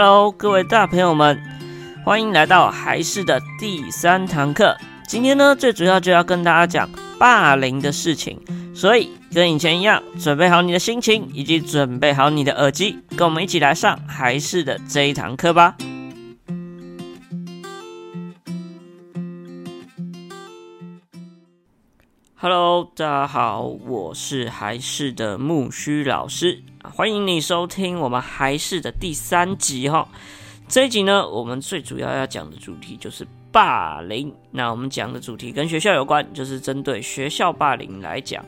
Hello，各位大朋友们，欢迎来到还是的第三堂课。今天呢，最主要就要跟大家讲霸凌的事情，所以跟以前一样，准备好你的心情，以及准备好你的耳机，跟我们一起来上还是的这一堂课吧。Hello，大家好，我是还是的木须老师，欢迎你收听我们还是的第三集哈。这一集呢，我们最主要要讲的主题就是霸凌。那我们讲的主题跟学校有关，就是针对学校霸凌来讲。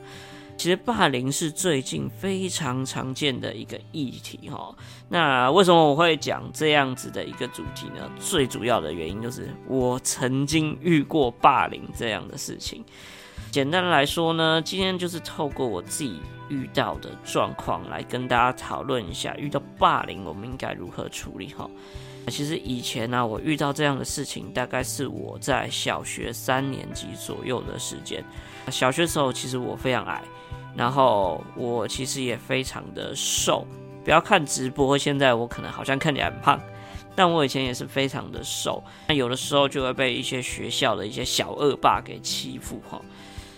其实霸凌是最近非常常见的一个议题哈。那为什么我会讲这样子的一个主题呢？最主要的原因就是我曾经遇过霸凌这样的事情。简单来说呢，今天就是透过我自己遇到的状况来跟大家讨论一下，遇到霸凌我们应该如何处理哈。其实以前呢、我遇到这样的事情，大概是我在小学三年级左右的时间。小学时候其实我非常矮，然后我其实也非常的瘦。不要看直播，现在我可能好像看起来很胖，但我以前也是非常的瘦。那有的时候就会被一些学校的一些小恶霸给欺负哈。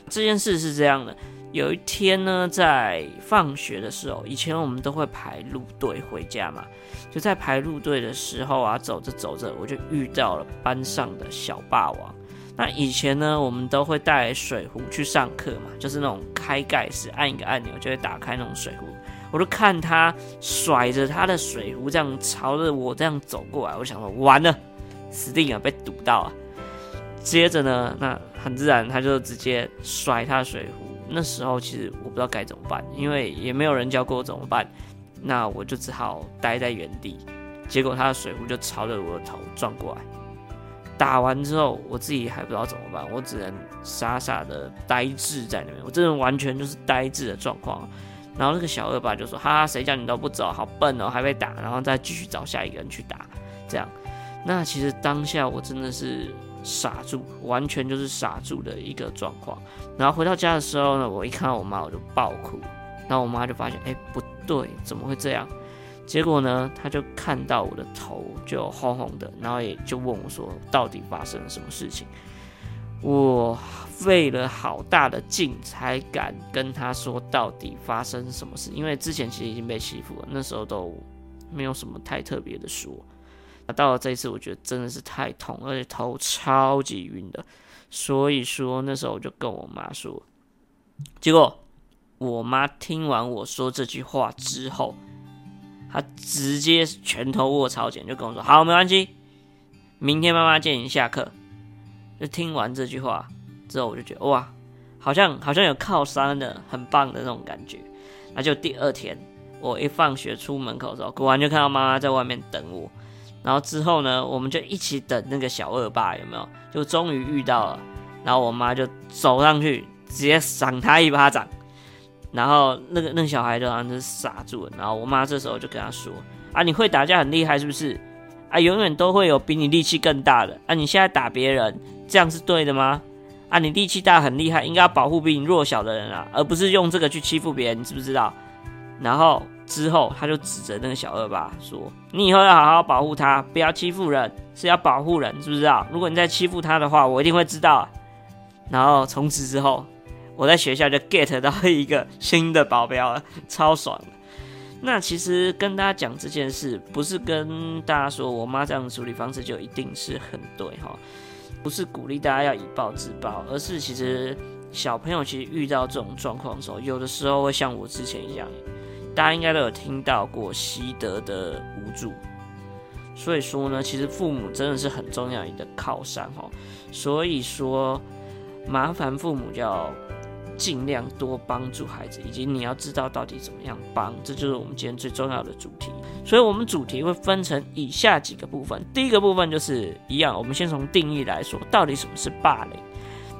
这件事是这样的，有一天呢，在放学的时候，以前我们都会排路队回家嘛，就在排路队的时候啊，走着走着，我就遇到了班上的小霸王。那以前呢，我们都会带水壶去上课嘛，就是那种开盖式，按一个按钮就会打开那种水壶。我就看他甩着他的水壶，这样朝着我这样走过来，我想说完了，死定了，被堵到啊！接着呢，那很自然，他就直接甩他的水壶。那时候其实我不知道该怎么办，因为也没有人教过我怎么办。那我就只好待在原地。结果他的水壶就朝着我的头撞过来。打完之后，我自己还不知道怎么办，我只能傻傻的呆滞在那边。我真的完全就是呆滞的状况。然后那个小恶霸就说：“哈哈，谁叫你都不走，好笨哦，还被打。”然后再继续找下一个人去打。这样，那其实当下我真的是。傻住，完全就是傻住的一个状况。然后回到家的时候呢，我一看到我妈，我就爆哭。然后我妈就发现，哎，不对，怎么会这样？结果呢，她就看到我的头就红红的，然后也就问我说，到底发生了什么事情？我费了好大的劲才敢跟她说到底发生什么事，因为之前其实已经被欺负了，那时候都没有什么太特别的说。那到了这一次，我觉得真的是太痛，而且头超级晕的。所以说那时候我就跟我妈说，结果我妈听完我说这句话之后，她直接拳头握超紧，就跟我说：“好，没关系，明天妈妈接你下课。”就听完这句话之后，我就觉得哇，好像好像有靠山的，很棒的那种感觉。那就第二天，我一放学出门口的时候，果然就看到妈妈在外面等我。然后之后呢，我们就一起等那个小恶霸有没有？就终于遇到了。然后我妈就走上去，直接赏他一巴掌。然后那个那个小孩就好像是傻住了。然后我妈这时候就跟他说：“啊，你会打架很厉害是不是？啊，永远都会有比你力气更大的。啊，你现在打别人，这样是对的吗？啊，你力气大很厉害，应该要保护比你弱小的人啊，而不是用这个去欺负别人，你知不知道？”然后。之后，他就指着那个小恶霸说：“你以后要好好保护他，不要欺负人，是要保护人，知不知道？如果你再欺负他的话，我一定会知道。”然后从此之后，我在学校就 get 到一个新的保镖了，超爽的。那其实跟大家讲这件事，不是跟大家说我妈这样的处理方式就一定是很对哈，不是鼓励大家要以暴制暴，而是其实小朋友其实遇到这种状况的时候，有的时候会像我之前一样。大家应该都有听到过习得的无助，所以说呢，其实父母真的是很重要一个靠山哈。所以说，麻烦父母就要尽量多帮助孩子，以及你要知道到底怎么样帮，这就是我们今天最重要的主题。所以我们主题会分成以下几个部分。第一个部分就是一样，我们先从定义来说，到底什么是霸凌，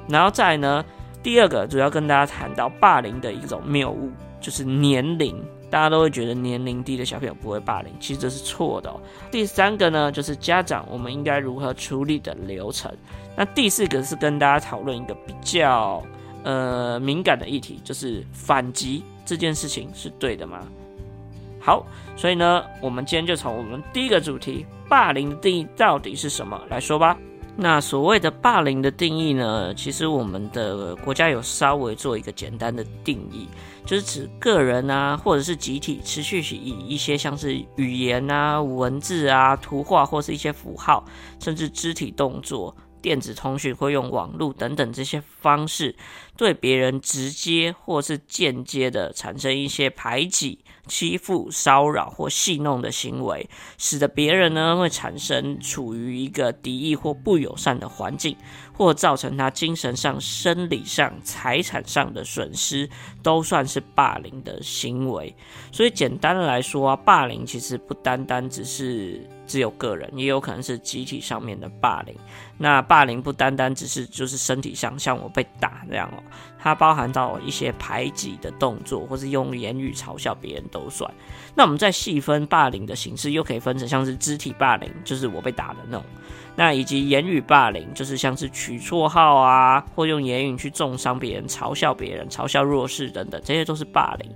然后再呢，第二个主要跟大家谈到霸凌的一种谬误，就是年龄。大家都会觉得年龄低的小朋友不会霸凌，其实这是错的哦。第三个呢，就是家长我们应该如何处理的流程。那第四个是跟大家讨论一个比较呃敏感的议题，就是反击这件事情是对的吗？好，所以呢，我们今天就从我们第一个主题——霸凌的定义到底是什么来说吧。那所谓的霸凌的定义呢，其实我们的国家有稍微做一个简单的定义，就是指个人啊，或者是集体持续以一些像是语言啊、文字啊、图画或是一些符号，甚至肢体动作、电子通讯会用网络等等这些方式，对别人直接或是间接的产生一些排挤。欺负、骚扰或戏弄的行为，使得别人呢会产生处于一个敌意或不友善的环境，或造成他精神上、生理上、财产上的损失，都算是霸凌的行为。所以简单的来说，霸凌其实不单单只是只有个人，也有可能是集体上面的霸凌。那霸凌不单单只是就是身体上，像我被打这样哦，它包含到一些排挤的动作，或是用言语嘲笑别人都算。那我们再细分霸凌的形式，又可以分成像是肢体霸凌，就是我被打的那种；那以及言语霸凌，就是像是取绰号啊，或用言语去重伤别人、嘲笑别人、嘲笑弱势等等，这些都是霸凌。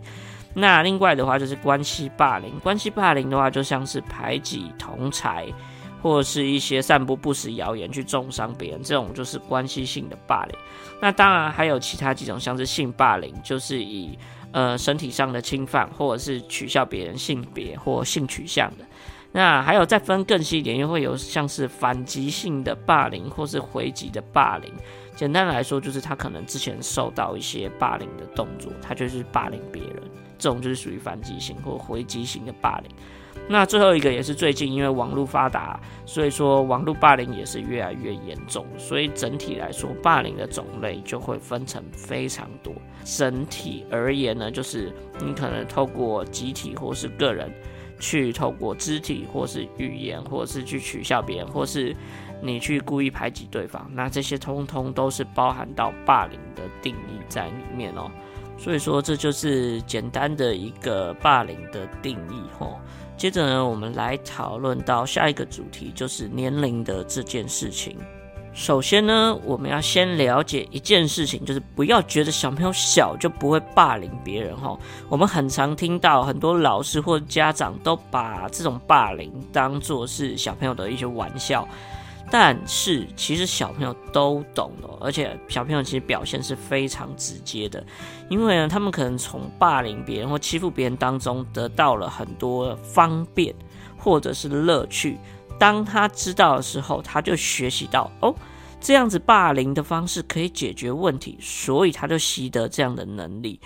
那另外的话就是关系霸凌，关系霸凌的话就像是排挤同侪。或是一些散播不实谣言去中伤别人，这种就是关系性的霸凌。那当然还有其他几种，像是性霸凌，就是以呃身体上的侵犯，或者是取笑别人性别或性取向的。那还有再分更细一点，又会有像是反击性的霸凌，或是回击的霸凌。简单来说，就是他可能之前受到一些霸凌的动作，他就是霸凌别人，这种就是属于反击型或回击型的霸凌。那最后一个也是最近，因为网络发达，所以说网络霸凌也是越来越严重。所以整体来说，霸凌的种类就会分成非常多。整体而言呢，就是你可能透过集体或是个人，去透过肢体或是语言，或是去取笑别人，或是你去故意排挤对方，那这些通通都是包含到霸凌的定义在里面哦。所以说，这就是简单的一个霸凌的定义吼。接着呢，我们来讨论到下一个主题，就是年龄的这件事情。首先呢，我们要先了解一件事情，就是不要觉得小朋友小就不会霸凌别人哈。我们很常听到很多老师或家长都把这种霸凌当做是小朋友的一些玩笑。但是其实小朋友都懂的，而且小朋友其实表现是非常直接的，因为呢，他们可能从霸凌别人或欺负别人当中得到了很多方便或者是乐趣。当他知道的时候，他就学习到哦，这样子霸凌的方式可以解决问题，所以他就习得这样的能力。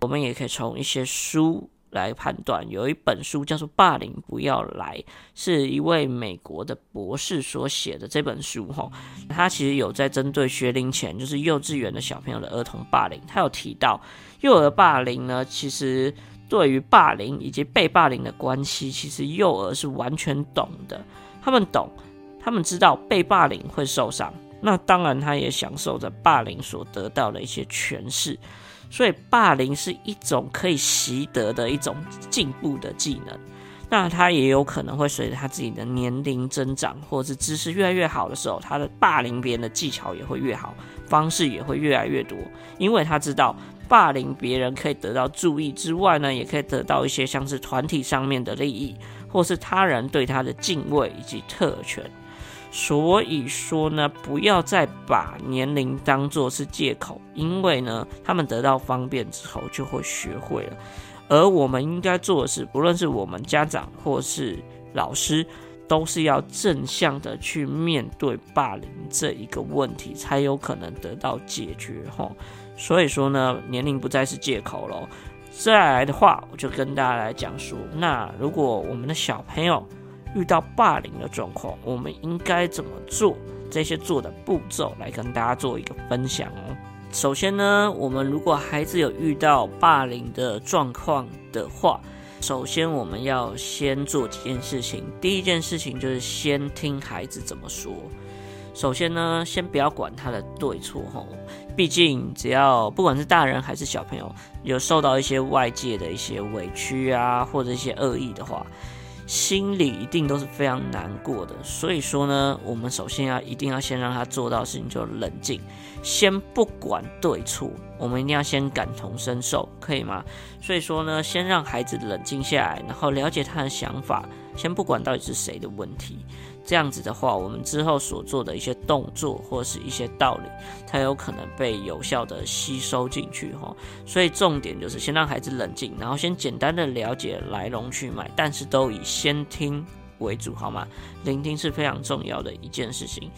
我们也可以从一些书。来判断，有一本书叫做《霸凌不要来》，是一位美国的博士所写的这本书。哈，他其实有在针对学龄前，就是幼稚园的小朋友的儿童霸凌。他有提到，幼儿霸凌呢，其实对于霸凌以及被霸凌的关系，其实幼儿是完全懂的。他们懂，他们知道被霸凌会受伤，那当然他也享受着霸凌所得到的一些权势。所以，霸凌是一种可以习得的一种进步的技能。那他也有可能会随着他自己的年龄增长，或者是知识越来越好的时候，他的霸凌别人的技巧也会越好，方式也会越来越多。因为他知道，霸凌别人可以得到注意之外呢，也可以得到一些像是团体上面的利益，或是他人对他的敬畏以及特权。所以说呢，不要再把年龄当做是借口，因为呢，他们得到方便之后就会学会了。而我们应该做的是，不论是我们家长或是老师，都是要正向的去面对霸凌这一个问题，才有可能得到解决吼。所以说呢，年龄不再是借口了。再来的话，我就跟大家来讲说，那如果我们的小朋友，遇到霸凌的状况，我们应该怎么做？这些做的步骤来跟大家做一个分享哦。首先呢，我们如果孩子有遇到霸凌的状况的话，首先我们要先做几件事情。第一件事情就是先听孩子怎么说。首先呢，先不要管他的对错吼，毕竟只要不管是大人还是小朋友，有受到一些外界的一些委屈啊，或者一些恶意的话。心里一定都是非常难过的。所以说呢，我们首先要一定要先让他做到事情，就冷静，先不管对错，我们一定要先感同身受，可以吗？所以说呢，先让孩子冷静下来，然后了解他的想法，先不管到底是谁的问题。这样子的话，我们之后所做的一些动作或是一些道理，才有可能被有效的吸收进去哈。所以重点就是先让孩子冷静，然后先简单的了解来龙去脉，但是都以先听为主，好吗？聆听是非常重要的一件事情。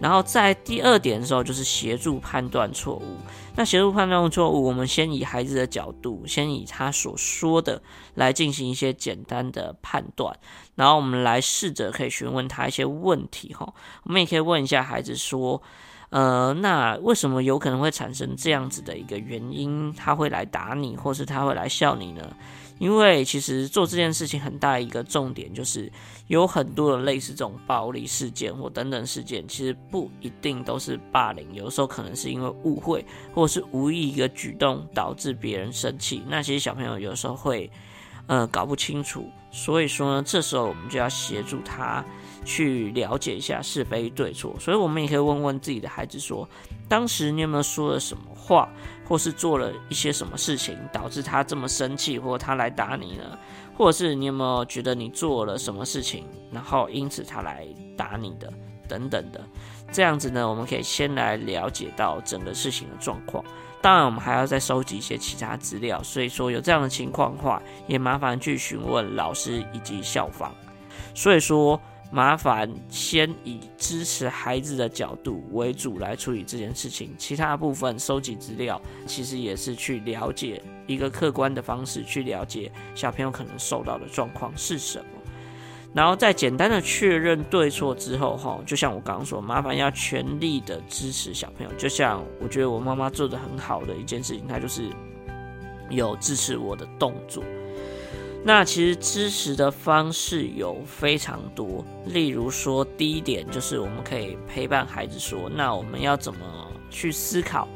然后在第二点的时候，就是协助判断错误。那协助判断错误，我们先以孩子的角度，先以他所说的来进行一些简单的判断。然后我们来试着可以询问他一些问题哈。我们也可以问一下孩子说，呃，那为什么有可能会产生这样子的一个原因？他会来打你，或是他会来笑你呢？因为其实做这件事情很大一个重点就是，有很多的类似这种暴力事件或等等事件，其实不一定都是霸凌，有时候可能是因为误会或是无意一个举动导致别人生气。那其实小朋友有时候会呃搞不清楚，所以说呢，这时候我们就要协助他去了解一下是非对错。所以我们也可以问问自己的孩子说，当时你有没有说了什么话？或是做了一些什么事情导致他这么生气，或他来打你呢？或者是你有没有觉得你做了什么事情，然后因此他来打你的等等的？这样子呢，我们可以先来了解到整个事情的状况。当然，我们还要再收集一些其他资料。所以说有这样的情况的话，也麻烦去询问老师以及校方。所以说。麻烦先以支持孩子的角度为主来处理这件事情，其他部分收集资料，其实也是去了解一个客观的方式，去了解小朋友可能受到的状况是什么，然后在简单的确认对错之后，哈，就像我刚刚说，麻烦要全力的支持小朋友，就像我觉得我妈妈做的很好的一件事情，她就是有支持我的动作。那其实支持的方式有非常多，例如说，第一点就是我们可以陪伴孩子说，那我们要怎么去思考？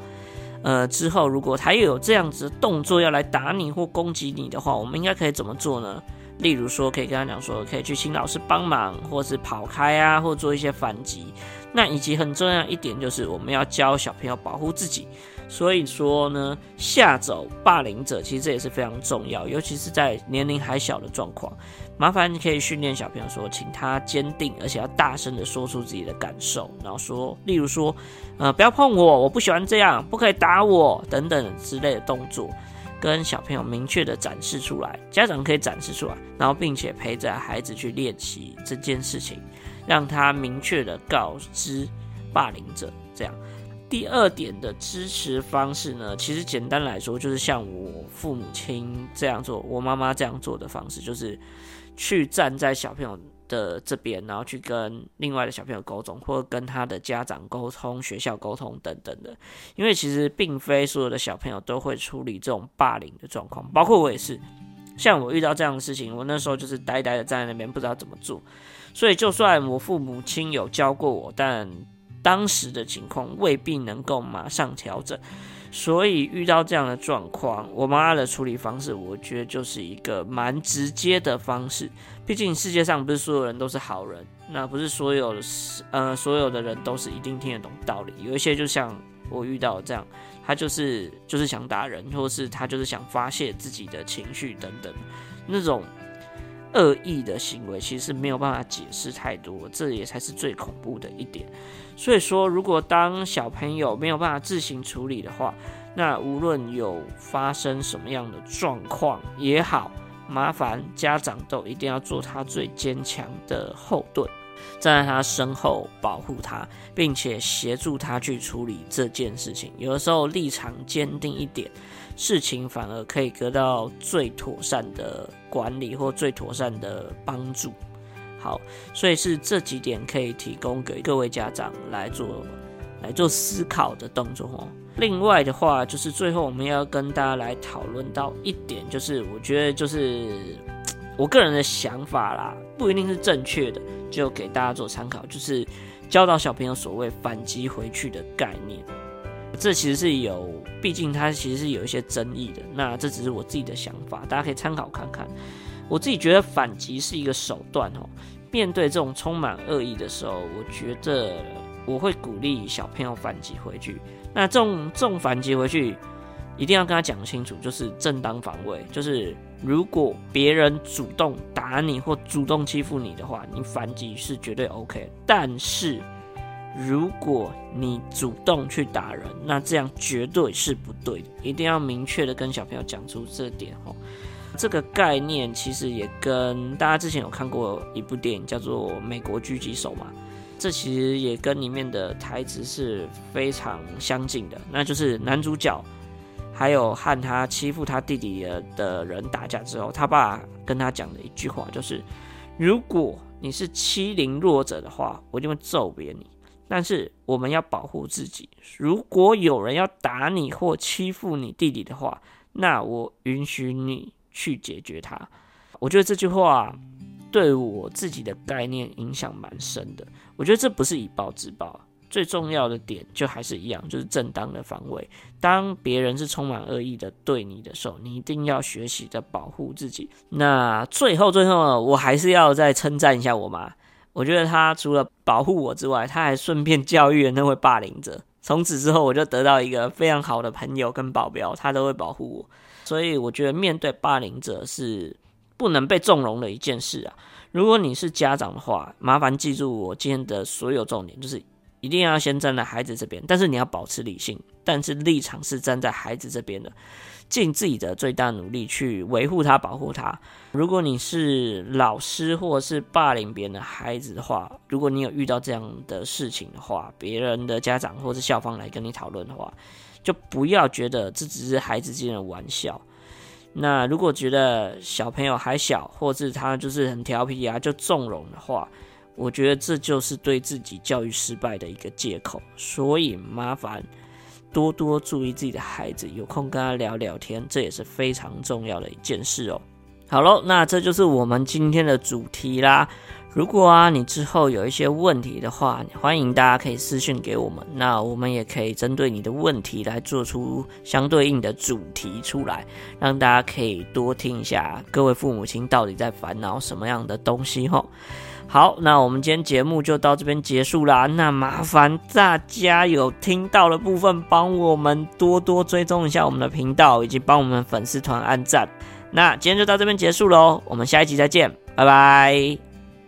呃，之后如果他又有这样子的动作要来打你或攻击你的话，我们应该可以怎么做呢？例如说，可以跟他讲说，可以去请老师帮忙，或是跑开啊，或做一些反击。那以及很重要一点就是，我们要教小朋友保护自己。所以说呢，吓走霸凌者，其实这也是非常重要，尤其是在年龄还小的状况。麻烦你可以训练小朋友说，请他坚定，而且要大声的说出自己的感受，然后说，例如说，呃，不要碰我，我不喜欢这样，不可以打我，等等之类的动作，跟小朋友明确的展示出来，家长可以展示出来，然后并且陪着孩子去练习这件事情，让他明确的告知霸凌者，这样。第二点的支持方式呢，其实简单来说就是像我父母亲这样做，我妈妈这样做的方式，就是去站在小朋友的这边，然后去跟另外的小朋友沟通，或者跟他的家长沟通、学校沟通等等的。因为其实并非所有的小朋友都会处理这种霸凌的状况，包括我也是。像我遇到这样的事情，我那时候就是呆呆的站在那边，不知道怎么做。所以就算我父母亲有教过我，但当时的情况未必能够马上调整，所以遇到这样的状况，我妈的处理方式，我觉得就是一个蛮直接的方式。毕竟世界上不是所有人都是好人，那不是所有的呃所有的人都是一定听得懂道理。有一些就像我遇到这样，他就是就是想打人，或是他就是想发泄自己的情绪等等那种。恶意的行为其实没有办法解释太多，这也才是最恐怖的一点。所以说，如果当小朋友没有办法自行处理的话，那无论有发生什么样的状况也好，麻烦家长都一定要做他最坚强的后盾，站在他身后保护他，并且协助他去处理这件事情。有的时候立场坚定一点。事情反而可以得到最妥善的管理或最妥善的帮助。好，所以是这几点可以提供给各位家长来做来做思考的动作哦。另外的话，就是最后我们要跟大家来讨论到一点，就是我觉得就是我个人的想法啦，不一定是正确的，就给大家做参考，就是教导小朋友所谓反击回去的概念。这其实是有，毕竟它其实是有一些争议的。那这只是我自己的想法，大家可以参考看看。我自己觉得反击是一个手段哦。面对这种充满恶意的时候，我觉得我会鼓励小朋友反击回去。那这种这种反击回去，一定要跟他讲清楚，就是正当防卫。就是如果别人主动打你或主动欺负你的话，你反击是绝对 OK。但是如果你主动去打人，那这样绝对是不对的。一定要明确的跟小朋友讲出这点哦。这个概念其实也跟大家之前有看过一部电影叫做《美国狙击手》嘛，这其实也跟里面的台词是非常相近的。那就是男主角还有和他欺负他弟弟的人打架之后，他爸跟他讲的一句话就是：如果你是欺凌弱者的话，我一定会揍扁你。但是我们要保护自己，如果有人要打你或欺负你弟弟的话，那我允许你。去解决他，我觉得这句话对我自己的概念影响蛮深的。我觉得这不是以暴制暴，最重要的点就还是一样，就是正当的防卫。当别人是充满恶意的对你的时候，你一定要学习着保护自己。那最后最后，我还是要再称赞一下我妈。我觉得他除了保护我之外，他还顺便教育了那位霸凌者。从此之后，我就得到一个非常好的朋友跟保镖，他都会保护我。所以我觉得面对霸凌者是不能被纵容的一件事啊！如果你是家长的话，麻烦记住我今天的所有重点，就是一定要先站在孩子这边，但是你要保持理性，但是立场是站在孩子这边的，尽自己的最大努力去维护他、保护他。如果你是老师或是霸凌别人的孩子的话，如果你有遇到这样的事情的话，别人的家长或是校方来跟你讨论的话，就不要觉得这只是孩子之间的玩笑。那如果觉得小朋友还小，或是他就是很调皮啊，就纵容的话，我觉得这就是对自己教育失败的一个借口。所以麻烦多多注意自己的孩子，有空跟他聊聊天，这也是非常重要的一件事哦。好喽，那这就是我们今天的主题啦。如果啊，你之后有一些问题的话，欢迎大家可以私信给我们，那我们也可以针对你的问题来做出相对应的主题出来，让大家可以多听一下各位父母亲到底在烦恼什么样的东西吼。好，那我们今天节目就到这边结束啦。那麻烦大家有听到的部分，帮我们多多追踪一下我们的频道，以及帮我们粉丝团按赞。那今天就到这边结束喽，我们下一集再见，拜拜。